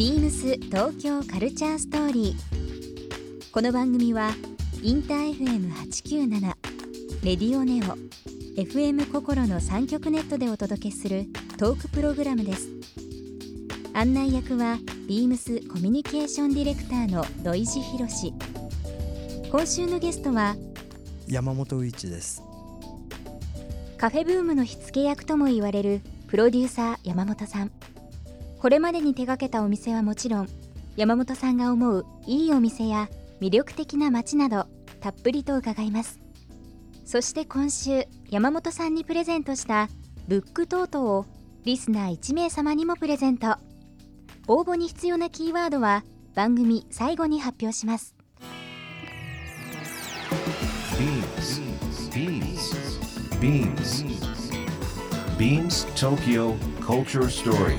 ビームス東京カルチャーストーリー。この番組はインター FM897 レディオネオ FM 心の三極ネットでお届けするトークプログラムです。案内役はビームスコミュニケーションディレクターの土井博志。今週のゲストは山本宇一ですカフェブームの火付け役とも言われるプロデューサー山本さんこれまでに手掛けたお店はもちろん山本さんが思ういいお店や魅力的な街などたっぷりと伺いますそして今週山本さんにプレゼントしたブックトートをリスナー1名様にもプレゼント応募に必要なキーワードは番組最後に発表します Beams. Beams. Beams Tokyo Culture Story.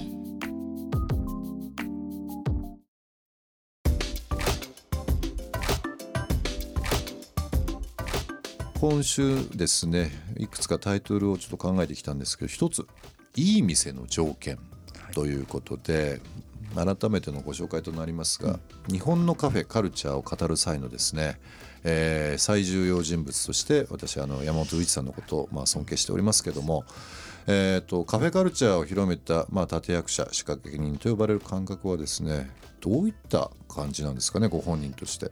今週ですねいくつかタイトルをちょっと考えてきたんですけど一ついい店の条件ということで、改めてのご紹介となりますが、日本のカフェカルチャーを語る際のですね、えー最重要人物として私あの山本宇一さんのことをまあ尊敬しておりますけども、えー、とカフェカルチャーを広めた、まあ、立役者仕掛け人と呼ばれる感覚はですねどういった感じなんですかねご本人として、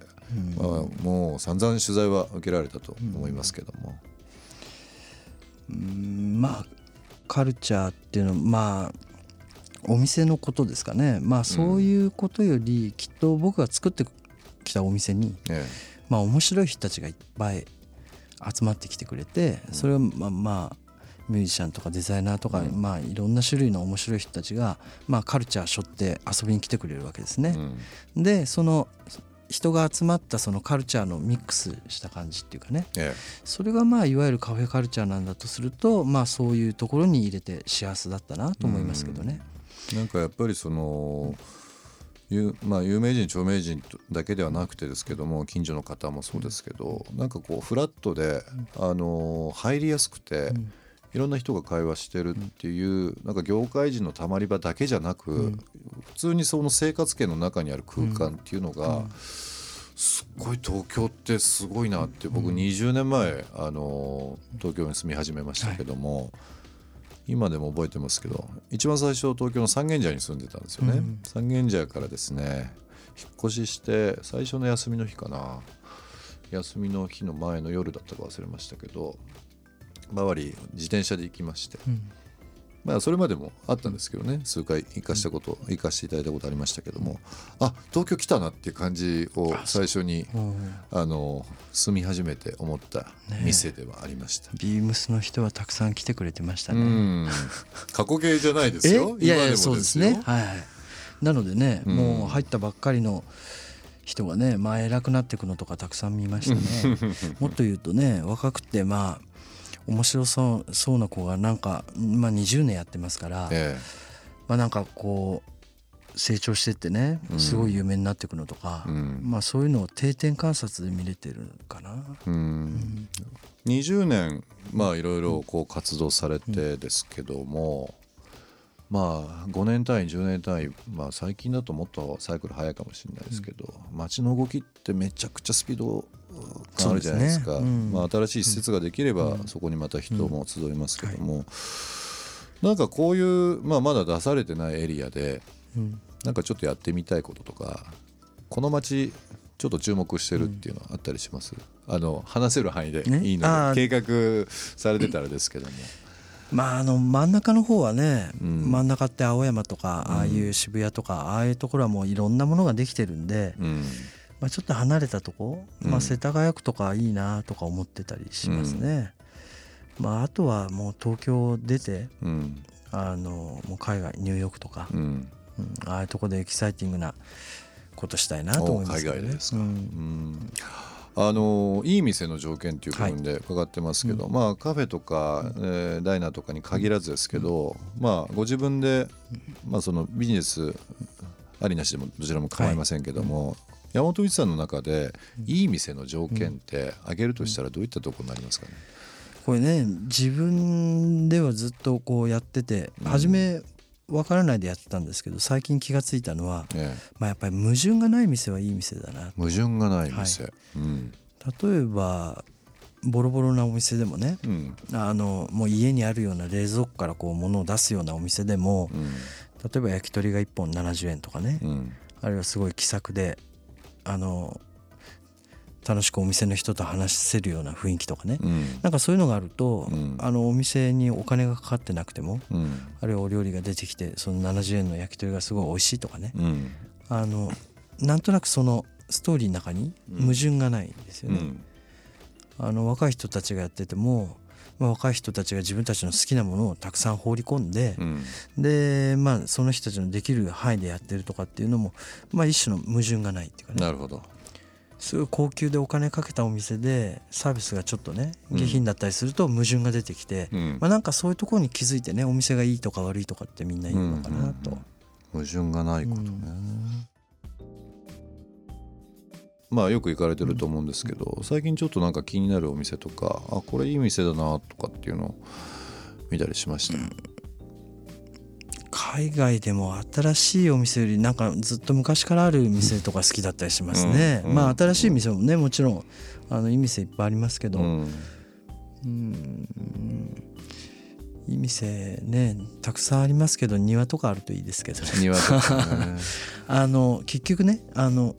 まあ、もう散々取材は受けられたと思いますけども。うんまあカルチャーっていうのはまあお店のことですかね。まあそういうことよりきっと僕が作ってきたお店にえまあ面白い人たちがいっぱい集まってきてくれてそれはまあまあミュージシャンとかデザイナーとか、まあいろんな種類の面白い人たちが、まあ、カルチャーしょって遊びに来てくれるわけですね。うん。でその人が集まったそのカルチャーのミックスした感じっていうかね。えそれがまあいわゆるカフェカルチャーなんだとするとまあそういうところに入れて幸せだったなと思いますけどね。えなんかやっぱりその有,、まあ、有名人著名人だけではなくてですけども近所の方もそうですけどなんかこうフラットで、あの入りやすくて、いろんな人が会話してるっていうなんか業界人のたまり場だけじゃなく、普通にその生活圏の中にある空間っていうのが、すっごい東京ってすごいなって僕20年前あの東京に住み始めましたけども、今でも覚えてますけど一番最初東京の三軒茶屋に住んでたんですよね、三軒茶屋からですね引っ越しして最初の休みの日かな。休みの日の前の夜だったか忘れましたけど周り自転車で行きまして、まあそれまでもあったんですけどね数回行かしたこと、行かせていただいたことありましたけどもあ東京来たなっていう感じを最初にあの住み始めて思った店ではありました。ビームスの人はたくさん来てくれてましたうね。ん過去形じゃないですえ？よ。いやいやそうですよね。はいはい。なのでね、うんもう入ったばっかりの人がね、まあ偉くなっていくのとかたくさん見ましたね。もっと言うとね、若くてまあ面白そうそうな子がなんかまあ20年やってますから、えまあなんかこう成長してってね、すごい有名になっていくのとか、うん。まあそういうのを定点観察で見れてるかな。えうん。20年まあいろいろこう活動されてですけども、まあ5年単位10年単位まあ最近だともっとサイクル早いかもしれないですけど、街の動きってめちゃくちゃスピードがあるじゃないですか。ねうん。まあ、新しい施設ができれば、そこにまた人も集いますけども、なんかこういう、まあ、まだ出されてないエリアで、なんかちょっとやってみたいこととかこの街ちょっと注目してるっていうのはあったりします、あの話せる範囲でね。いいので計画されてたらですけども、まああの真ん中の方はね、うん。真ん中って青山とかああいう渋谷とかああいうところはもういろんなものができてるんで、うんまあ、ちょっと離れたとこ、うん。まあ、世田谷区とかいいなとか思ってたりしますね。まあ、あとはもう東京出てうん。あのもう海外ニューヨークとか、うん。うんああいうとこでエキサイティングなことしたいなと思いますけどね。お海外ですか。うん。うん。あのいい店の条件っていう部分で伺ってますけど、まあカフェとか、えーダイナーとかに限らずですけど、まあご自分で、まあ、そのビジネスありなしでもどちらも構いませんけども、山本一さんの中でいい店の条件って挙げるとしたらどういったところになりますかね、これね自分ではずっとこうやってて初め分からないでやってたんですけど最近気がついたのは、ええ。まあ、やっぱり矛盾がない店はいい店だな。矛盾がない店、うん。例えばボロボロなお店でもねうん。あのもう家にあるような冷蔵庫からこう物を出すようなお店でもうん。例えば焼き鳥が1本70円とかねうん。あるいはすごい気さくであの楽しくお店の人と話せるような雰囲気とかね。うん。なんかそういうのがあると、うん。あのお店にお金がかかってなくてもうん。あるいはお料理が出てきてその70円の焼き鳥がすごい美味しいとかね。うん。あのなんとなくそのストーリーの中に矛盾がないんですよね。うん。あの若い人たちがやってても、まあ、若い人たちが自分たちの好きなものをたくさん放り込んでう、ん。でまあその人たちのできる範囲でやってるとかっていうのも、まあ、一種の矛盾がないっていうかね。なるほど。すごい高級でお金かけたお店でサービスがちょっとねうん。下品だったりすると矛盾が出てきて、うん。まあ、なんかそういうところに気づいてねお店がいいとか悪いとかってみんな言うのかなと。矛盾がないことね、まあよく行かれてると思うんですけど最近ちょっとなんか気になるお店とかあこれいい店だなとかっていうのを見たりしました、海外でも新しいお店よりなんかずっと昔からある店とか好きだったりしますね、うん。まあ新しい店もねもちろんあのいい店いっぱいありますけど、うん。うん。いい店ねたくさんありますけど庭とかあるといいですけどね。庭とかね、あの結局ねあの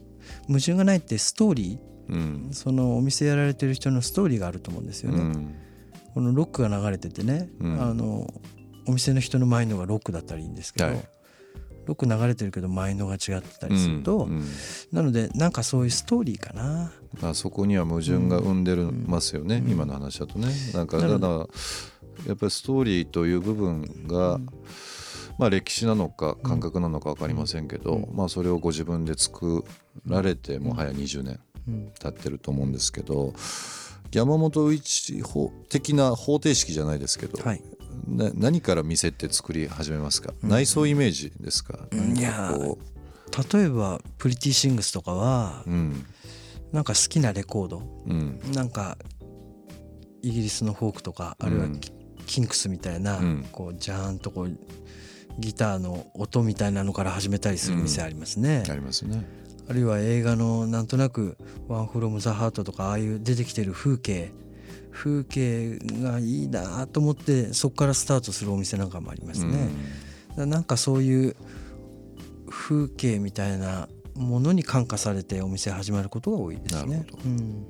矛盾がないってストーリうん。ーそのお店やられてる人のストーリーがあると思うんですよね、うん。このロックが流れててね、うん。あのお店の人のマインドがロックだったらいいんですけど、はい。ロック流れてるけどマインドが違ってたりすると、うんなのでなんかそういうストーリーかな。まあ、そこには矛盾が生んでるますよね、今の話だとね。なんかただやっぱりストーリーという部分が、まあ歴史なのか感覚なのか分かりませんけど、まあそれをご自分で作られてもはや20年経ってると思うんですけど山本一法的な方程式じゃないですけど、はい。な何から店って作り始めますか、内装イメージですか、ん。何かこ例えばプリティシングスとかはううん。なんか好きなレコード。うん。なんかイギリスのフォークとかあるいはうん。キキンクスみたいな、うん。こうジャーンとこうギターの音みたいなのから始めたりする店ありますね、ありますね。あるいは映画のなんとなく「ワンフロム・ザ・ハート」とかああいう出てきてる風景。風景がいいなと思ってそこからスタートするお店なんかもありますね。だからなんかそういう風景みたいなものに感化されてお店始まることが多いですね。なるほど。うん。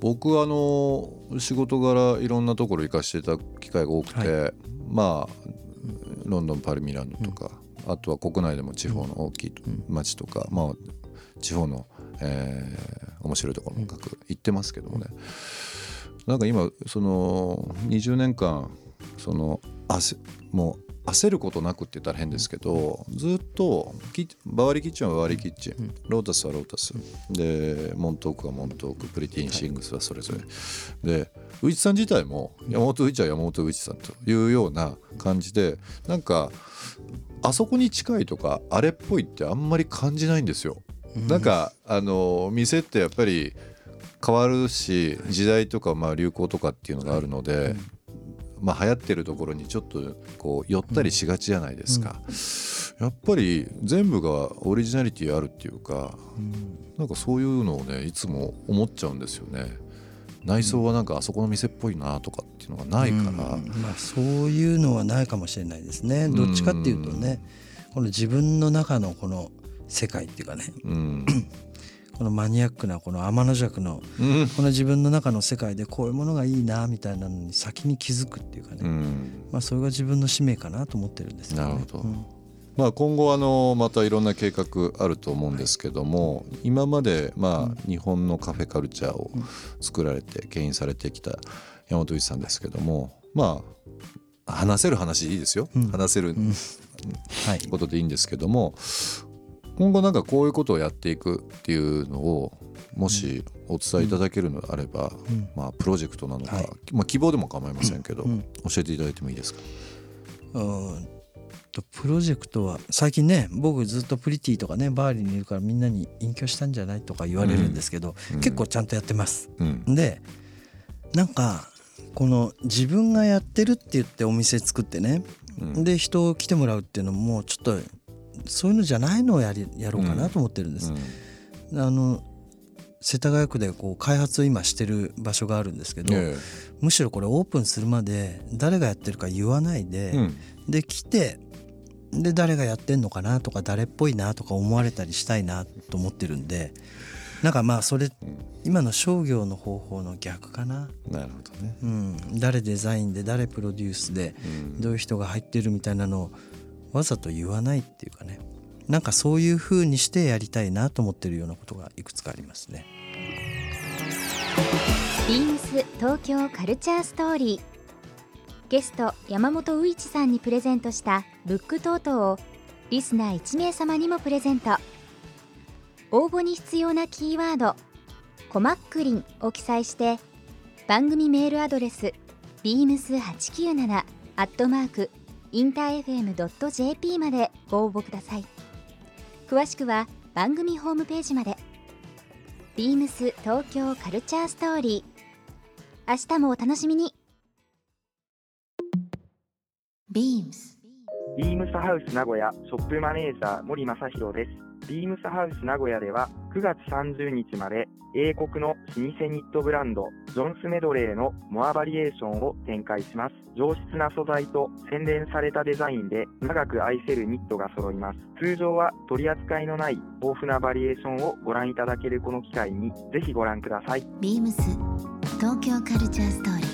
僕あの仕事柄いろんなところ行かせていた機会が多くて、はまあロンドンパリミラノとか、あとは国内でも地方の大きい町とか、まあ地方の、えー面白いところも各行ってますけどもね、なんか今その20年間その焦もう焦ることなくって言ったら変ですけどずっとキバワリキッチンはバワリキッチン、ロータスはロータス。でモントークはモントーク。プリティンシングスはそれぞれ、で宇一さん自体も山本宇一は山本宇一さんというような感じでなんかあそこに近いとかあれっぽいってあんまり感じないんですよ。なんかあの店ってやっぱり変わるし時代とかまあ流行とかっていうのがあるので、まあ流行ってるところにちょっとこう寄ったりしがちじゃないですか、やっぱり全部がオリジナリティあるっていうか、なんかそういうのをねいつも思っちゃうんですよね内装はなんかあそこの店っぽいなとかっていうのがないから、まあ、そういうのはないかもしれないですね。どっちかっていうとね、この自分の中のこの世界っていうかね。うん。このマニアックなこの天の弱のうん。この自分の中の世界でこういうものがいいなみたいなのに先に気づくっていうかね、うん。まあ、それが自分の使命かなと思ってるんですよね。なるほど。うんまあ、今後あのまたいろんな計画あると思うんですけども、今までまあ日本のカフェカルチャーを作られて牽引されてきた山本一さんですけどもまあ話せる話でいいですよ、うん。話せるはい。ことでいいんですけども今後なんかこういうことをやっていくっていうのをもしお伝えいただけるのであれば、うん。まあ、プロジェクトなのか、はい。まあ、希望でも構いませんけど、教えていただいてもいいですか？うんとプロジェクトは最近ね僕ずっとプリティとかねバーリーにいるからみんなに隠居したんじゃないとか言われるんですけど、うん。結構ちゃんとやってます。うん。でなんかこの自分がやってるって言ってお店作ってね、うん。で人を来てもらうっていうのもちょっとそういうのじゃないのをやりやろうかなと思ってるんです。あの世田谷区でこう開発を今してる場所があるんですけど、えむしろこれオープンするまで誰がやってるか言わないで、で来てで誰がやってんのかなとか誰っぽいなとか思われたりしたいなと思ってるんでなんかまあそれ今の商業の方法の逆かな、なるほどね、うん、誰デザインで誰プロデュースでうん。どういう人が入ってるみたいなのをわざと言わないっていうかね。なんかそういう風にしてやりたいなと思ってるようなことがいくつかありますね。ビームス東京カルチャーストーリーゲスト山本ういちさんにプレゼントしたブックトートをリスナー1名様にもプレゼント。応募に必要なキーワード「コマックリン」を記載して番組メールアドレス beams897 アットマークインター FM.jp までご応募ください。詳しくは番組ホームページまで。ビームス東京カルチャーストーリー。明日もお楽しみに。BEAMS ビームスハウス名古屋ショップマネージャー森正弘です。ビームスハウス名古屋では9月30日まで英国の老舗ニットブランドジョンスメドレーのモアバリエーションを展開します。上質な素材と洗練されたデザインで長く愛せるニットが揃います。通常は取り扱いのない豊富なバリエーションをご覧いただけるこの機会にぜひご覧ください。BEAMS 東京カルチャーストーリー